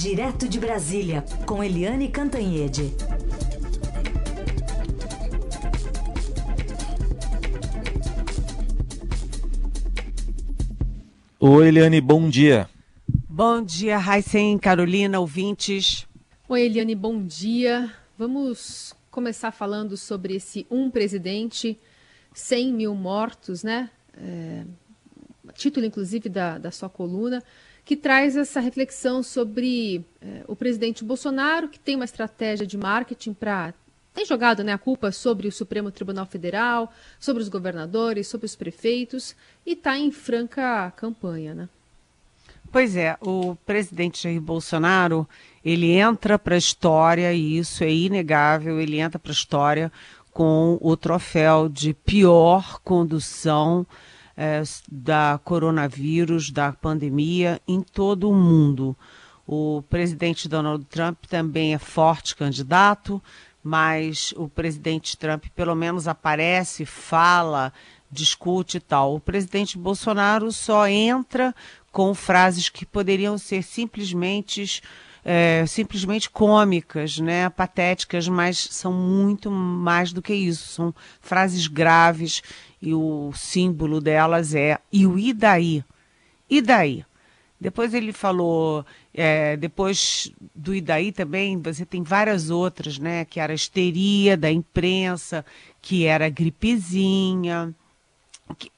Direto de Brasília, com Eliane Cantanhede. Oi, Eliane, bom dia. Bom dia, Raicen, Carolina, ouvintes. Oi, Eliane, bom dia. Vamos começar falando sobre esse um presidente, 100 mil mortos, né? É, título, inclusive, da, da sua coluna, que traz essa reflexão sobre é, o presidente Bolsonaro, que tem uma estratégia de marketing para. tem jogado né, a culpa sobre o Supremo Tribunal Federal, sobre os governadores, sobre os prefeitos, e está em franca campanha, né? Pois é, o presidente Jair Bolsonaro, ele entra para a história, e isso é inegável, ele entra para a história com o troféu de pior condução é, da coronavírus, da pandemia em todo o mundo. O presidente Donald Trump também é forte candidato, mas o presidente Trump pelo menos aparece, fala, discute e tal. O presidente Bolsonaro só entra com frases que poderiam ser simplesmente é, simplesmente cômicas, né, patéticas, mas são muito mais do que isso. São frases graves e o símbolo delas é e o e daí? E daí? Depois ele falou, é, depois do Idaí também, você tem várias outras, né? Que era a histeria da imprensa, que era a gripezinha,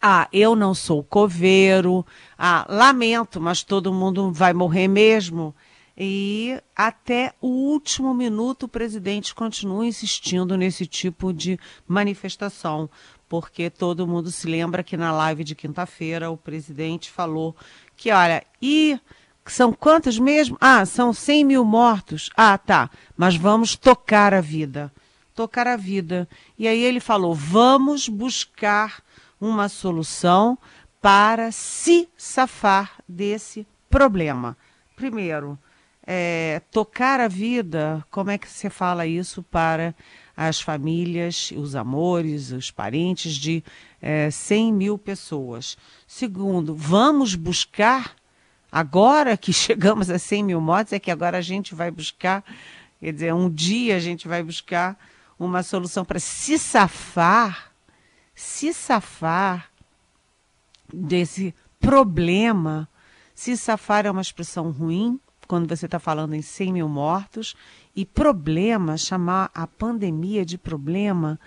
ah, eu não sou coveiro, ah, lamento, mas todo mundo vai morrer mesmo. E até o último minuto o presidente continua insistindo nesse tipo de manifestação, porque todo mundo se lembra que na live de quinta-feira o presidente falou que, olha, e são quantos mesmo? Ah, são 100 mil mortos. Ah, tá, mas vamos tocar a vida. Tocar a vida. E aí ele falou: vamos buscar uma solução para se safar desse problema. Primeiro, é, tocar a vida, como é que você fala isso para as famílias, os amores, os parentes de é, 100 mil pessoas? Segundo, vamos buscar, agora que chegamos a 100 mil mortes, é que agora a gente vai buscar, quer dizer, um dia a gente vai buscar uma solução para se safar se safar desse problema, se safar é uma expressão ruim, quando você está falando em 100 mil mortos, e problema, chamar a pandemia de problema,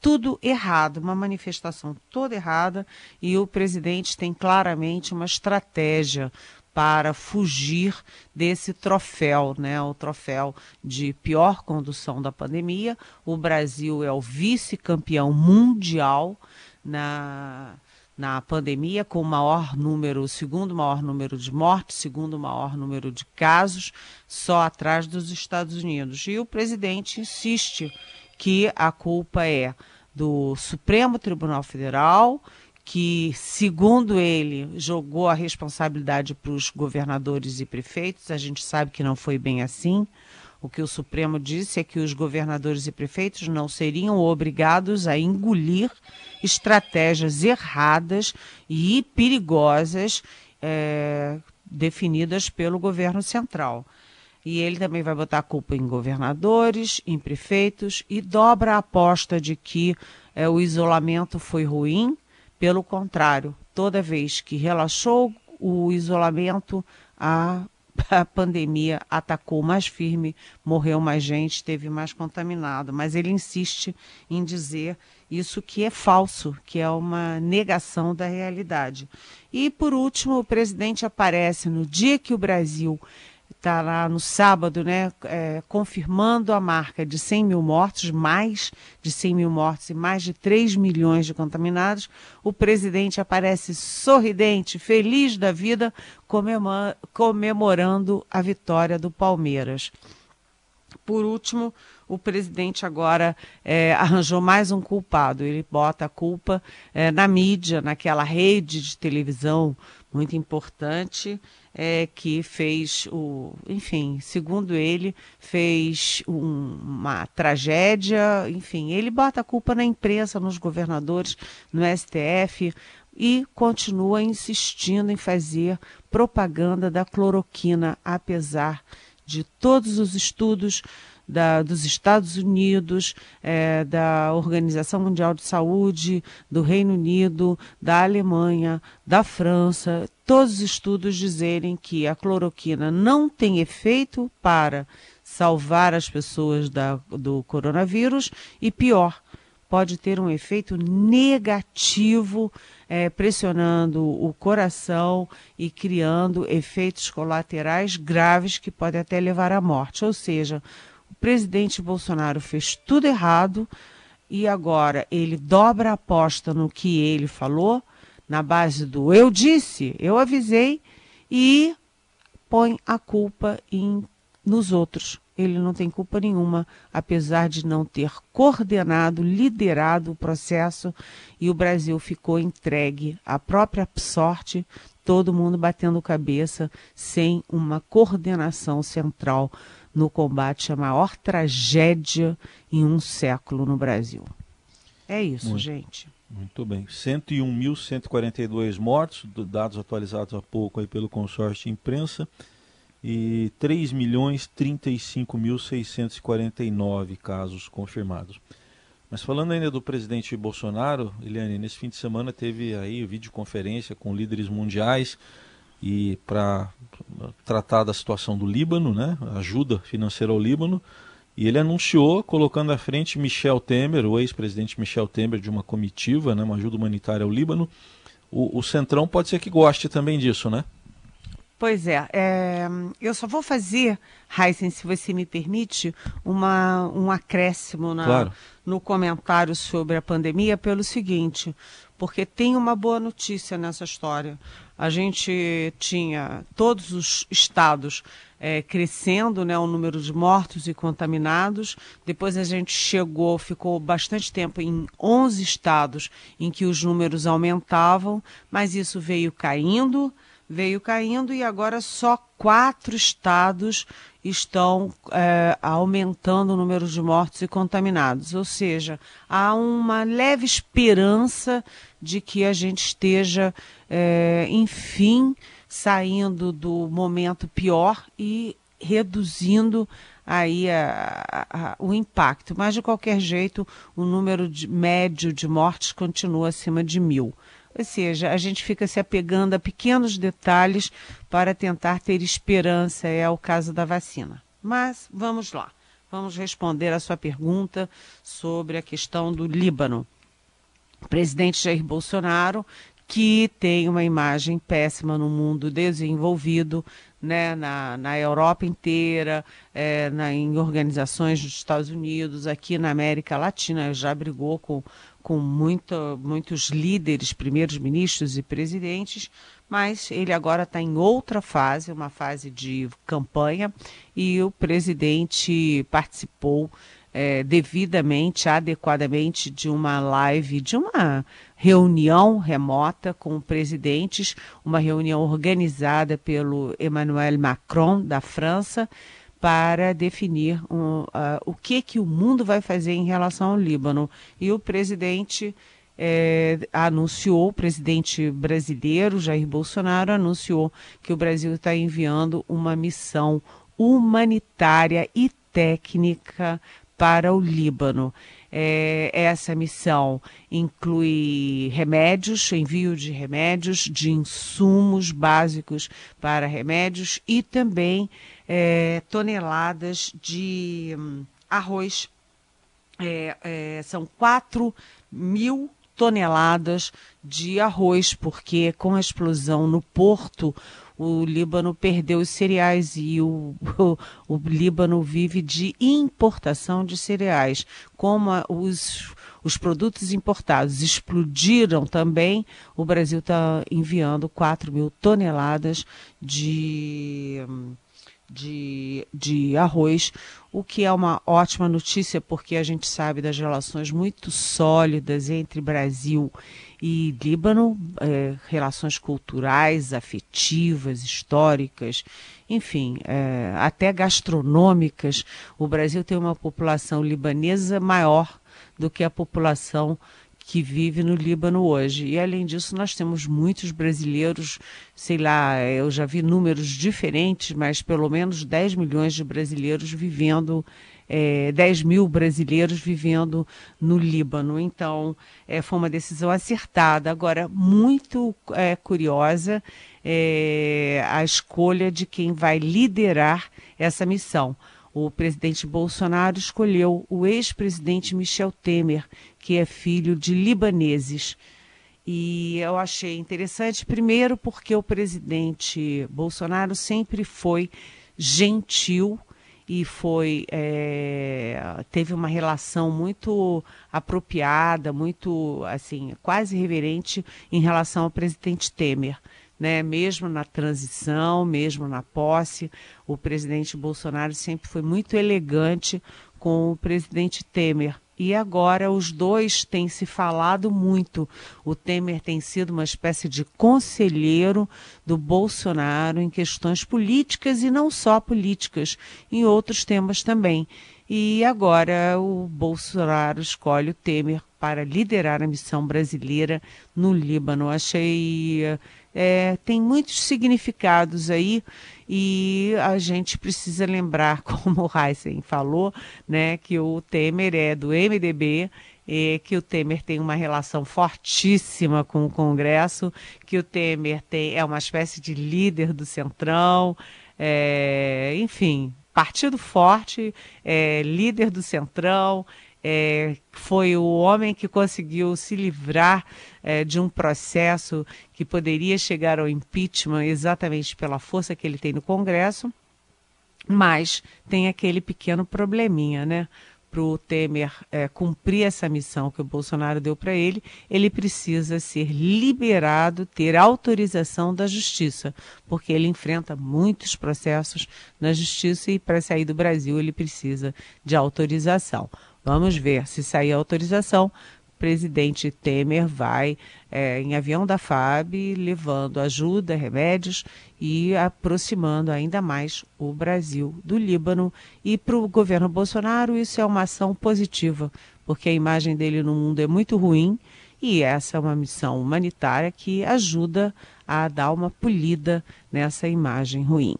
tudo errado, uma manifestação toda errada, e o presidente tem claramente uma estratégia para fugir desse troféu, né? O troféu de pior condução da pandemia. O Brasil é o vice-campeão mundial na na pandemia, com o maior número, o segundo maior número de mortes, segundo maior número de casos, só atrás dos Estados Unidos. E o presidente insiste que a culpa é do Supremo Tribunal Federal, que, segundo ele, jogou a responsabilidade para os governadores e prefeitos. A gente sabe que não foi bem assim. O que o Supremo disse é que os governadores e prefeitos não seriam obrigados a engolir estratégias erradas e perigosas é, definidas pelo governo central. E ele também vai botar a culpa em governadores, em prefeitos e dobra a aposta de que é, o isolamento foi ruim pelo contrário, toda vez que relaxou o isolamento, a, a pandemia atacou mais firme, morreu mais gente, teve mais contaminado. Mas ele insiste em dizer isso que é falso, que é uma negação da realidade. E, por último, o presidente aparece no dia que o Brasil está lá no sábado, né, é, confirmando a marca de 100 mil mortos, mais de 100 mil mortos e mais de 3 milhões de contaminados, o presidente aparece sorridente, feliz da vida, comemorando a vitória do Palmeiras. Por último, o presidente agora é, arranjou mais um culpado. Ele bota a culpa é, na mídia, naquela rede de televisão muito importante, é, que fez o, enfim, segundo ele, fez um, uma tragédia, enfim, ele bota a culpa na imprensa, nos governadores, no STF e continua insistindo em fazer propaganda da cloroquina, apesar de todos os estudos da, dos Estados Unidos, é, da Organização Mundial de Saúde, do Reino Unido, da Alemanha, da França, todos os estudos dizerem que a cloroquina não tem efeito para salvar as pessoas da, do coronavírus e pior, pode ter um efeito negativo, é, pressionando o coração e criando efeitos colaterais graves que podem até levar à morte. Ou seja, presidente Bolsonaro fez tudo errado e agora ele dobra a aposta no que ele falou, na base do eu disse, eu avisei, e põe a culpa em, nos outros. Ele não tem culpa nenhuma, apesar de não ter coordenado, liderado o processo e o Brasil ficou entregue à própria sorte, todo mundo batendo cabeça, sem uma coordenação central no combate à maior tragédia em um século no Brasil. É isso, muito, gente. Muito bem. 101.142 mortos, dados atualizados há pouco aí pelo consórcio de imprensa, e 3.035.649 casos confirmados. Mas falando ainda do presidente Bolsonaro, Eliane, nesse fim de semana teve aí videoconferência com líderes mundiais, e para tratar da situação do Líbano, né, ajuda financeira ao Líbano, e ele anunciou, colocando à frente Michel Temer, o ex-presidente Michel Temer, de uma comitiva, né, uma ajuda humanitária ao Líbano. O, o Centrão pode ser que goste também disso, né? Pois é, é, eu só vou fazer, Heisen, se você me permite, uma, um acréscimo na, claro. no comentário sobre a pandemia pelo seguinte, porque tem uma boa notícia nessa história a gente tinha todos os estados é, crescendo, né, o número de mortos e contaminados. Depois a gente chegou, ficou bastante tempo em 11 estados em que os números aumentavam, mas isso veio caindo, veio caindo e agora só quatro estados estão é, aumentando o número de mortos e contaminados. Ou seja, há uma leve esperança de que a gente esteja, é, enfim, saindo do momento pior e reduzindo aí a, a, a, o impacto. Mas, de qualquer jeito, o número de, médio de mortes continua acima de mil. Ou seja, a gente fica se apegando a pequenos detalhes para tentar ter esperança, é o caso da vacina. Mas vamos lá, vamos responder a sua pergunta sobre a questão do Líbano. O presidente Jair Bolsonaro, que tem uma imagem péssima no mundo desenvolvido, né, na, na Europa inteira, é, na, em organizações dos Estados Unidos, aqui na América Latina, já brigou com com muito, muitos líderes, primeiros ministros e presidentes, mas ele agora está em outra fase, uma fase de campanha, e o presidente participou é, devidamente, adequadamente de uma live, de uma reunião remota com presidentes, uma reunião organizada pelo Emmanuel Macron da França, para definir um, uh, o que, que o mundo vai fazer em relação ao Líbano. E o presidente é, anunciou, o presidente brasileiro, Jair Bolsonaro, anunciou que o Brasil está enviando uma missão humanitária e técnica para o Líbano. É, essa missão inclui remédios, envio de remédios, de insumos básicos para remédios e também é, toneladas de hum, arroz. É, é, são 4 mil toneladas de arroz, porque com a explosão no porto, o Líbano perdeu os cereais e o, o, o Líbano vive de importação de cereais. Como a, os, os produtos importados explodiram também, o Brasil está enviando 4 mil toneladas de. De, de arroz, o que é uma ótima notícia, porque a gente sabe das relações muito sólidas entre Brasil e Líbano, é, relações culturais, afetivas, históricas, enfim, é, até gastronômicas. O Brasil tem uma população libanesa maior do que a população que vive no Líbano hoje. E além disso, nós temos muitos brasileiros, sei lá, eu já vi números diferentes, mas pelo menos 10 milhões de brasileiros vivendo, é, 10 mil brasileiros vivendo no Líbano. Então, é, foi uma decisão acertada. Agora, muito é, curiosa é, a escolha de quem vai liderar essa missão o presidente Bolsonaro escolheu o ex-presidente Michel Temer, que é filho de libaneses. E eu achei interessante, primeiro, porque o presidente Bolsonaro sempre foi gentil e foi é, teve uma relação muito apropriada, muito assim quase reverente em relação ao presidente Temer né? Mesmo na transição, mesmo na posse, o presidente Bolsonaro sempre foi muito elegante com o presidente Temer. E agora os dois têm se falado muito. O Temer tem sido uma espécie de conselheiro do Bolsonaro em questões políticas e não só políticas, em outros temas também. E agora o Bolsonaro escolhe o Temer para liderar a missão brasileira no Líbano. Achei é, tem muitos significados aí e a gente precisa lembrar, como o Heisen falou, né, que o Temer é do MDB, e que o Temer tem uma relação fortíssima com o Congresso, que o Temer tem, é uma espécie de líder do Centrão, é, enfim, partido forte, é, líder do Centrão, é, foi o homem que conseguiu se livrar é, de um processo que poderia chegar ao impeachment exatamente pela força que ele tem no Congresso, mas tem aquele pequeno probleminha, né? Para o Temer é, cumprir essa missão que o Bolsonaro deu para ele, ele precisa ser liberado, ter autorização da justiça, porque ele enfrenta muitos processos na justiça e para sair do Brasil ele precisa de autorização. Vamos ver se sair a autorização. O presidente Temer vai é, em avião da FAB levando ajuda, remédios e aproximando ainda mais o Brasil do Líbano. E para o governo Bolsonaro isso é uma ação positiva, porque a imagem dele no mundo é muito ruim e essa é uma missão humanitária que ajuda a dar uma polida nessa imagem ruim.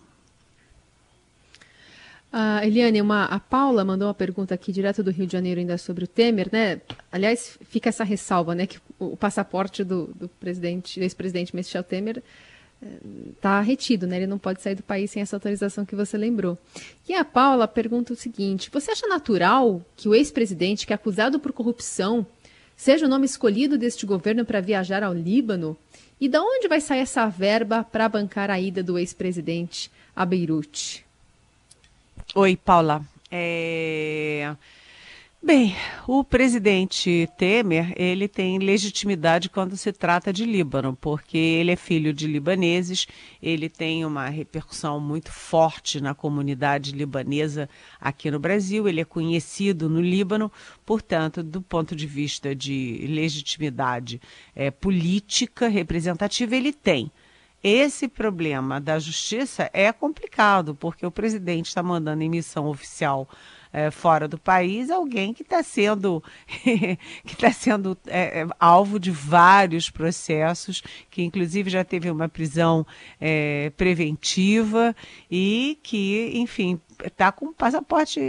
Eliane, uma, a Paula mandou uma pergunta aqui direto do Rio de Janeiro ainda sobre o Temer, né? Aliás, fica essa ressalva, né? Que o, passaporte do, do presidente, do ex-presidente Michel Temer está eh, retido, né? Ele não pode sair do país sem essa autorização que você lembrou. E a Paula pergunta o seguinte: você acha natural que o ex-presidente, que é acusado por corrupção, seja o nome escolhido deste governo para viajar ao Líbano? E da onde vai sair essa verba para bancar a ida do ex-presidente a Beirute? Oi, Paula. É... Bem, o presidente Temer, ele tem legitimidade quando se trata de Líbano, porque ele é filho de libaneses, ele tem uma repercussão muito forte na comunidade libanesa aqui no Brasil, ele é conhecido no Líbano, portanto, do ponto de vista de legitimidade é, política representativa, ele tem. Esse problema da justiça é complicado, porque o presidente está mandando em missão oficial é, fora do país alguém que está sendo, que está sendo é, é, alvo de vários processos, que inclusive já teve uma prisão é, preventiva e que, enfim, está com passaporte,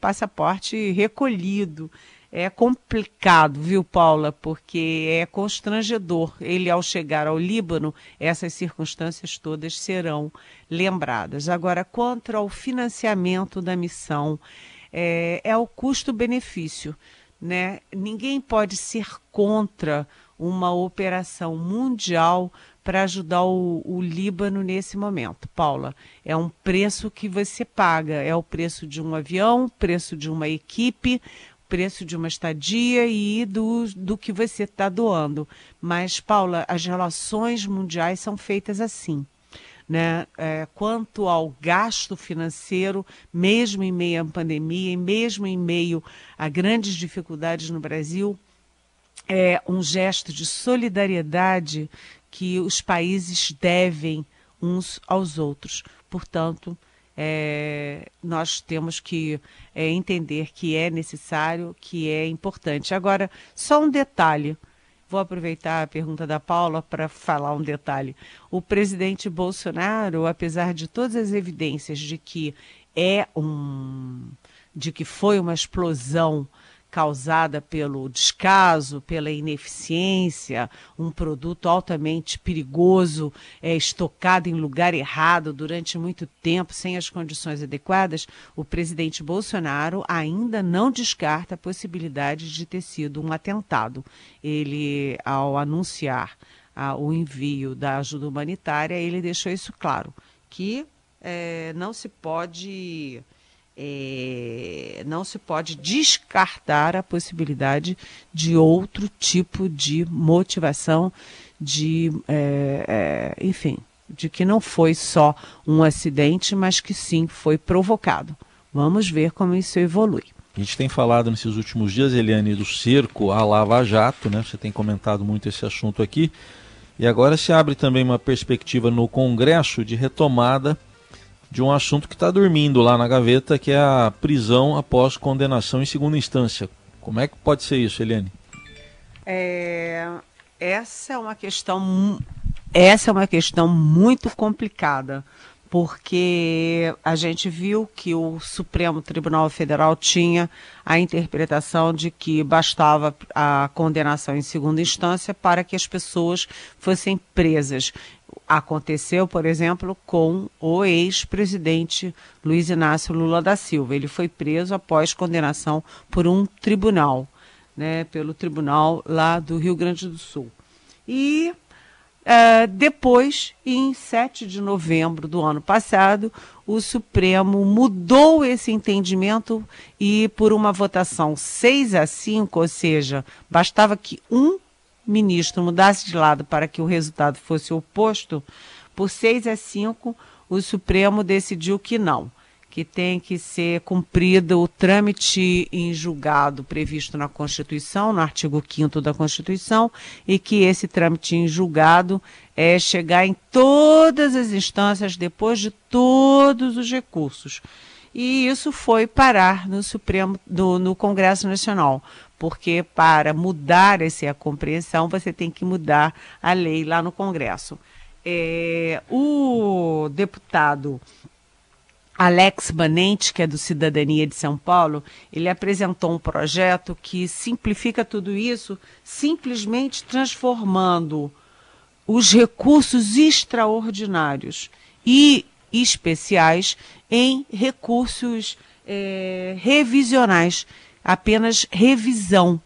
passaporte recolhido. É complicado, viu, Paula? Porque é constrangedor. Ele, ao chegar ao Líbano, essas circunstâncias todas serão lembradas. Agora, quanto ao financiamento da missão, é, é o custo-benefício. Né? Ninguém pode ser contra uma operação mundial para ajudar o, o, Líbano nesse momento. Paula, é um preço que você paga, é o preço de um avião, preço de uma equipe, preço de uma estadia e do, do que você está doando. Mas, Paula, as relações mundiais são feitas assim. Né? É, quanto ao gasto financeiro, mesmo em meio à pandemia, e mesmo em meio a grandes dificuldades no Brasil, é um gesto de solidariedade que os países devem uns aos outros. Portanto, é, nós temos que é, entender que é necessário, que é importante. Agora, só um detalhe. Vou aproveitar a pergunta da Paula para falar um detalhe. O presidente Bolsonaro, apesar de todas as evidências de que é um, de que foi uma explosão causada pelo descaso, pela ineficiência, um produto altamente perigoso, é, estocado em lugar errado durante muito tempo, sem as condições adequadas, o presidente Bolsonaro ainda não descarta a possibilidade de ter sido um atentado. Ele, ao anunciar o envio da ajuda humanitária, ele deixou isso claro, que é, não se pode é, não se pode descartar a possibilidade de outro tipo de motivação, de, é, é, enfim, de que não foi só um acidente, mas que sim foi provocado. Vamos ver como isso evolui. A gente tem falado nesses últimos dias, Eliane, do cerco à Lava Jato, né? Você tem comentado muito esse assunto aqui. E agora se abre também uma perspectiva no Congresso de retomada de um assunto que está dormindo lá na gaveta, que é a prisão após condenação em segunda instância. Como é que pode ser isso, Eliane? É, essa é uma questão essa é uma questão muito complicada, porque a gente viu que o Supremo Tribunal Federal tinha a interpretação de que bastava a condenação em segunda instância para que as pessoas fossem presas. Aconteceu, por exemplo, com o ex-presidente Luiz Inácio Lula da Silva. Ele foi preso após condenação por um tribunal, né, pelo tribunal lá do Rio Grande do Sul. E uh, depois, em 7 de novembro do ano passado, o Supremo mudou esse entendimento e, por uma votação 6 a 5, ou seja, bastava que um ministro mudasse de lado para que o resultado fosse oposto, por 6 a 5, o Supremo decidiu que não, que tem que ser cumprido o trâmite em julgado previsto na Constituição, no artigo 5 da Constituição, e que esse trâmite em julgado é chegar em todas as instâncias depois de todos os recursos. E isso foi parar no Supremo, no, no Congresso Nacional porque para mudar essa compreensão você tem que mudar a lei lá no Congresso. É, o deputado Alex Manente, que é do Cidadania de São Paulo, ele apresentou um projeto que simplifica tudo isso, simplesmente transformando os recursos extraordinários e especiais em recursos é, revisionais apenas revisão.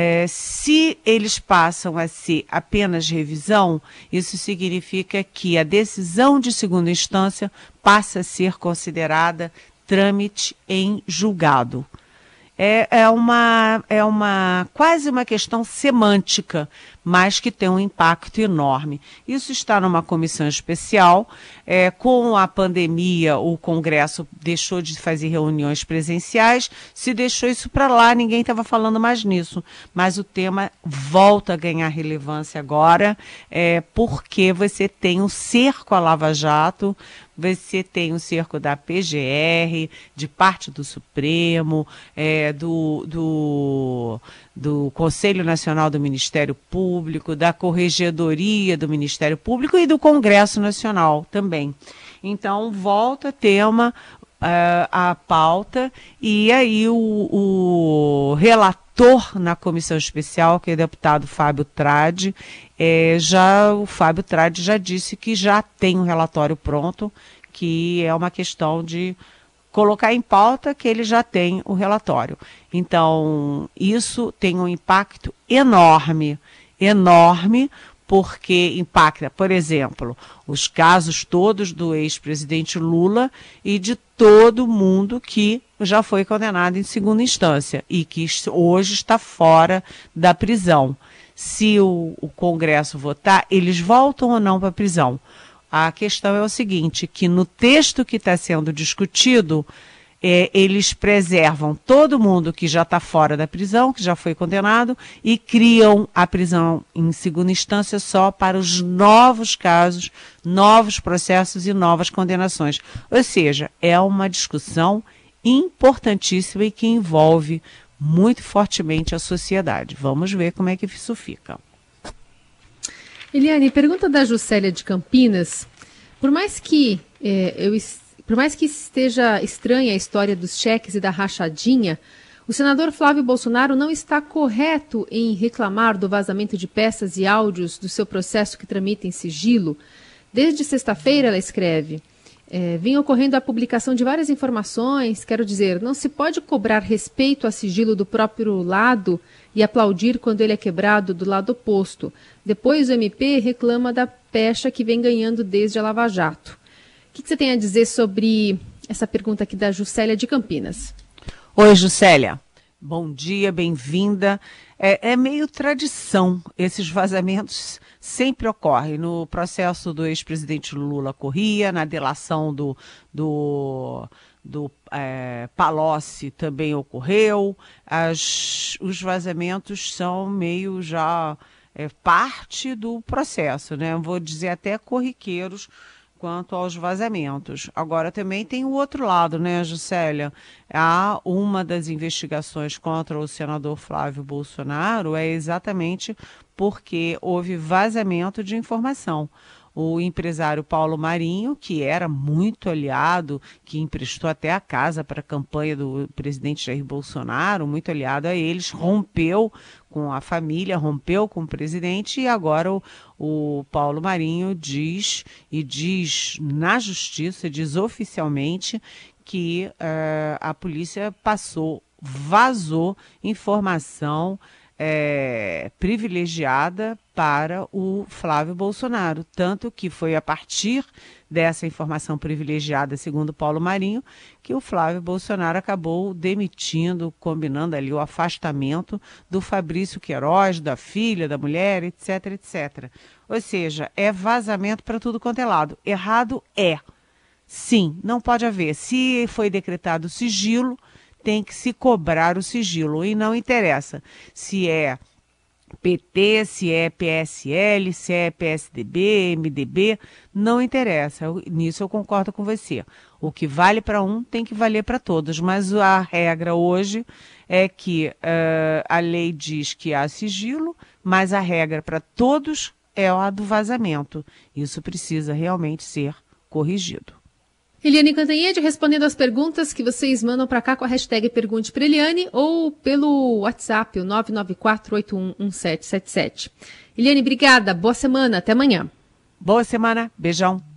É, se eles passam a ser apenas revisão, isso significa que a decisão de segunda instância passa a ser considerada trâmite em julgado. É, é, uma, é uma quase uma questão semântica, mas que tem um impacto enorme. Isso está numa comissão especial. É, com a pandemia, o Congresso deixou de fazer reuniões presenciais, se deixou isso para lá, ninguém estava falando mais nisso. Mas o tema volta a ganhar relevância agora, é, porque você tem um cerco à Lava Jato, você tem o cerco da PGR, de parte do Supremo, é, do, do, do Conselho Nacional do Ministério Público, da Corregedoria do Ministério Público e do Congresso Nacional também. Então, volta tema uh, a pauta e aí o, o relator na comissão especial, que é o deputado Fábio Trade, é, já o Fábio Trade já disse que já tem um relatório pronto, que é uma questão de colocar em pauta que ele já tem o relatório. Então, isso tem um impacto enorme, enorme, porque impacta, por exemplo, os casos todos do ex-presidente Lula e de todo mundo que já foi condenado em segunda instância e que hoje está fora da prisão se o, o Congresso votar, eles voltam ou não para a prisão. A questão é o seguinte, que no texto que está sendo discutido, é, eles preservam todo mundo que já está fora da prisão, que já foi condenado, e criam a prisão em segunda instância só para os novos casos, novos processos e novas condenações. Ou seja, é uma discussão importantíssima e que envolve muito fortemente a sociedade. Vamos ver como é que isso fica. Eliane, pergunta da Juscelia de Campinas. Por mais que é, eu por mais que esteja estranha a história dos cheques e da rachadinha, o senador Flávio Bolsonaro não está correto em reclamar do vazamento de peças e áudios do seu processo que tramita em sigilo. Desde sexta-feira, ela escreve, é, vinha ocorrendo a publicação de várias informações, quero dizer, não se pode cobrar respeito a sigilo do próprio lado e aplaudir quando ele é quebrado do lado oposto. Depois o MP reclama da pecha que vem ganhando desde a Lava Jato que, que você tem a dizer sobre essa pergunta aqui da Juscelia de Campinas? Oi, Juscelia. Bom dia, bem-vinda. É, é, meio tradição, esses vazamentos sempre ocorrem. No processo do ex-presidente Lula corria, na delação do, do, do é, Palocci também ocorreu. As, os vazamentos são meio já é, parte do processo, né? Vou dizer até corriqueiros quanto aos vazamentos. Agora também tem o outro lado, né, Juscelia? Há uma das investigações contra o senador Flávio Bolsonaro é exatamente porque houve vazamento de informação o empresário Paulo Marinho, que era muito aliado, que emprestou até a casa para a campanha do presidente Jair Bolsonaro, muito aliado a eles, rompeu com a família, rompeu com o presidente e agora o, o Paulo Marinho diz e diz na justiça, diz oficialmente que uh, a polícia passou, vazou informação é, privilegiada para o Flávio Bolsonaro. Tanto que foi a partir dessa informação privilegiada, segundo Paulo Marinho, que o Flávio Bolsonaro acabou demitindo, combinando ali o afastamento do Fabrício Queiroz, da filha, da mulher, etc, etc. Ou seja, é vazamento para tudo quanto é lado. Errado é. Sim, não pode haver. Se foi decretado sigilo, tem que se cobrar o sigilo. E não interessa se é PT, se é PSL, se é PSDB, MDB, não interessa. Nisso eu concordo com você. O que vale para um tem que valer para todos. Mas a regra hoje é que uh, a lei diz que há sigilo, mas a regra para todos é a do vazamento. Isso precisa realmente ser corrigido. Eliane Cantanhede respondendo as perguntas que vocês mandam para cá com a hashtag Pergunte para Eliane ou pelo WhatsApp, o 994811777. Eliane, obrigada. Boa semana. Até amanhã. Boa semana. Beijão.